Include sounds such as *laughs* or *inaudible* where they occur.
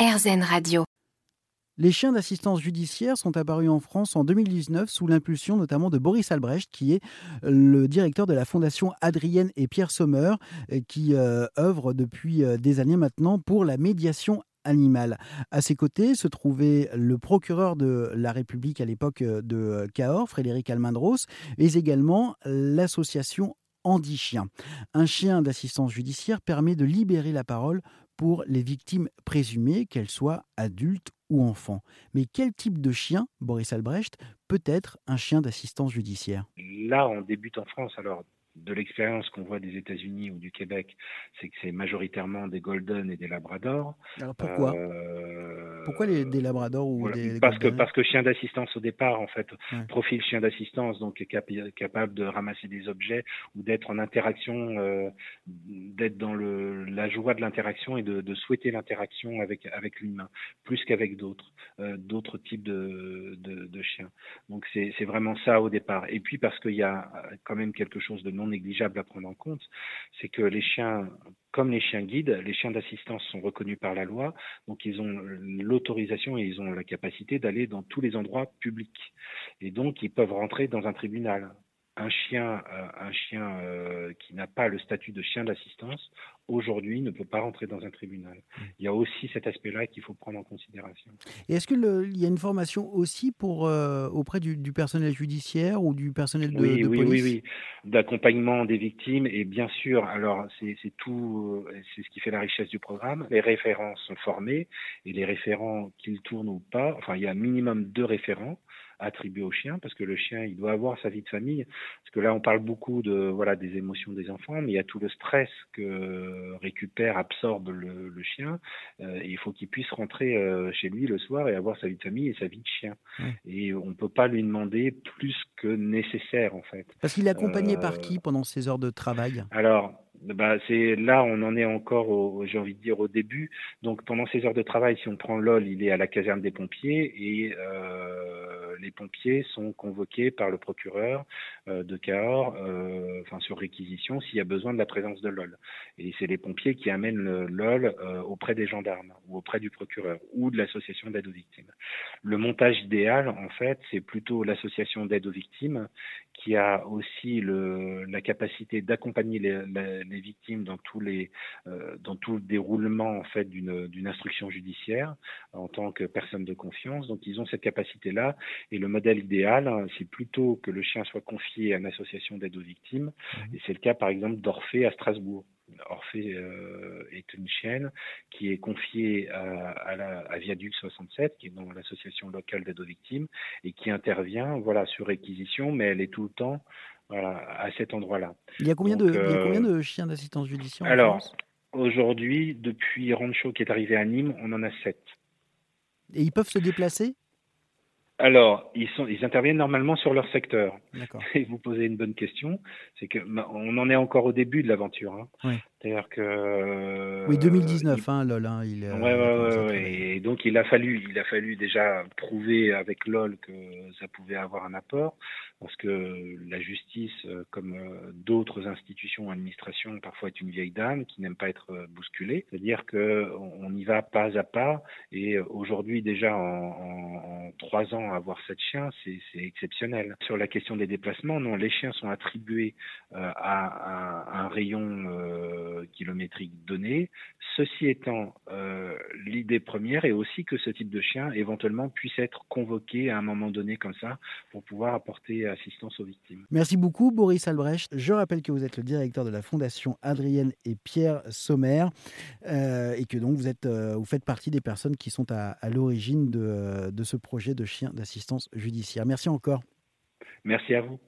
RZN Radio. Les chiens d'assistance judiciaire sont apparus en France en 2019 sous l'impulsion notamment de Boris Albrecht, qui est le directeur de la fondation Adrienne et Pierre Sommer, qui euh, œuvre depuis euh, des années maintenant pour la médiation animale. À ses côtés se trouvait le procureur de la République à l'époque euh, de Cahors, Frédéric Almendros, mais également l'association Andy Chien. Un chien d'assistance judiciaire permet de libérer la parole pour les victimes présumées, qu'elles soient adultes ou enfants. Mais quel type de chien, Boris Albrecht, peut être un chien d'assistance judiciaire? Là, on débute en France. Alors, de l'expérience qu'on voit des États-Unis ou du Québec, c'est que c'est majoritairement des Golden et des Labradors. Alors pourquoi? Euh, Pourquoi les, des Labradors ou des, parce que parce que chien d'assistance au départ, en fait, profil chien d'assistance, donc capable de ramasser des objets ou d'être en interaction, euh, d'être dans le, la joie de l'interaction et de, de souhaiter l'interaction avec avec l'humain, plus qu'avec d'autres euh, d'autres types de, de, de chiens. Donc c'est vraiment ça au départ. Et puis parce qu'il y a quand même quelque chose de non négligeable à prendre en compte, c'est que les chiens, comme les chiens guides, les chiens d'assistance sont reconnus par la loi, donc ils ont l'autorisation et ils ont la capacité d'aller dans tous les endroits publics. Et donc ils peuvent rentrer dans un tribunal un chien, euh, un chien euh, qui n'a pas le statut de chien d'assistance, aujourd'hui ne peut pas rentrer dans un tribunal. Mmh. Il y a aussi cet aspect-là qu'il faut prendre en considération. Et est-ce qu'il y a une formation aussi pour, euh, auprès du, personnel judiciaire ou du personnel de, oui, de oui, police? Oui, oui, d'accompagnement des victimes. Et bien sûr, alors c'est tout, c'est ce qui fait la richesse du programme. Les référents sont formés et les référents, qu'ils tournent ou pas, enfin il y a un minimum deux référents attribué au chien parce que le chien il doit avoir sa vie de famille parce que là on parle beaucoup de voilà des émotions des enfants mais il y a tout le stress que récupère absorbe le, le chien euh, et il faut qu'il puisse rentrer euh, chez lui le soir et avoir sa vie de famille et sa vie de chien. Et on peut pas lui demander plus que nécessaire en fait. Parce qu'il est accompagné par qui pendant ses heures de travail? alors bah, c'est là on en est encore j'ai envie de dire au début donc pendant ses heures de travail si on prend LOL il est à la caserne des pompiers et euh, les pompiers sont convoqués par le procureur euh, de Cahors, euh, enfin sur réquisition, s'il y a besoin de la présence de LOL. Et c'est les pompiers qui amènent LOL euh, auprès des gendarmes ou auprès du procureur ou de l'association d'aide aux victimes. Le montage idéal, en fait, c'est plutôt l'association d'aide aux victimes qui a aussi le, la capacité d'accompagner les, les, victimes dans tous les dans tout le déroulement en fait d'une d'une instruction judiciaire en tant que personne de confiance. Donc ils ont cette capacité là et le modèle idéal, hein, c'est plutôt que le chien soit confié à une association d'aide aux victimes. Mmh. Et c'est le cas, par exemple, d'Orphée à Strasbourg. Orphée euh, est une chienne qui est confiée à, à, la, à Viaduc 67, qui est dans l'association locale d'aide aux victimes, et qui intervient voilà, sur réquisition, mais elle est tout le temps voilà, à cet endroit-là. Il y a combien, Donc, de, il y a combien euh, de chiens d'assistance judiciaire Alors, aujourd'hui, depuis Rancho qui est arrivé à Nîmes, on en a sept. Et ils peuvent se déplacer? Alors, ils, sont, ils interviennent normalement sur leur secteur. *laughs* Et vous posez une bonne question, c'est que on en est encore au début de l'aventure. Hein. Oui. C'est-à-dire que oui 2019, euh, hein, LOL. Hein, il, ouais, ouais, ouais, Et donc il a fallu, il a fallu déjà prouver avec LOL que ça pouvait avoir un apport, parce que la justice, euh, comme euh, d'autres institutions administrations, parfois est une vieille dame qui n'aime pas être euh, bousculée. C'est-à-dire que on y va pas à pas. Et aujourd'hui déjà en, en, en, trois ans avoir sept chiens, c'est exceptionnel. Sur la question des déplacements, non, les chiens sont attribués à, à, un rayon euh, kilométrique donné. Ceci étant, euh, l'idée première est aussi que ce type de chien éventuellement puisse être convoqué à un moment donné comme ça pour pouvoir apporter assistance aux victimes. Merci beaucoup Boris Albrecht. Je rappelle que vous êtes le directeur de la fondation Adrienne et Pierre Sommer euh, et que donc vous, êtes, euh, vous faites partie des personnes qui sont à, à l'origine de, de ce projet de chien d'assistance judiciaire. Merci encore. Merci à vous.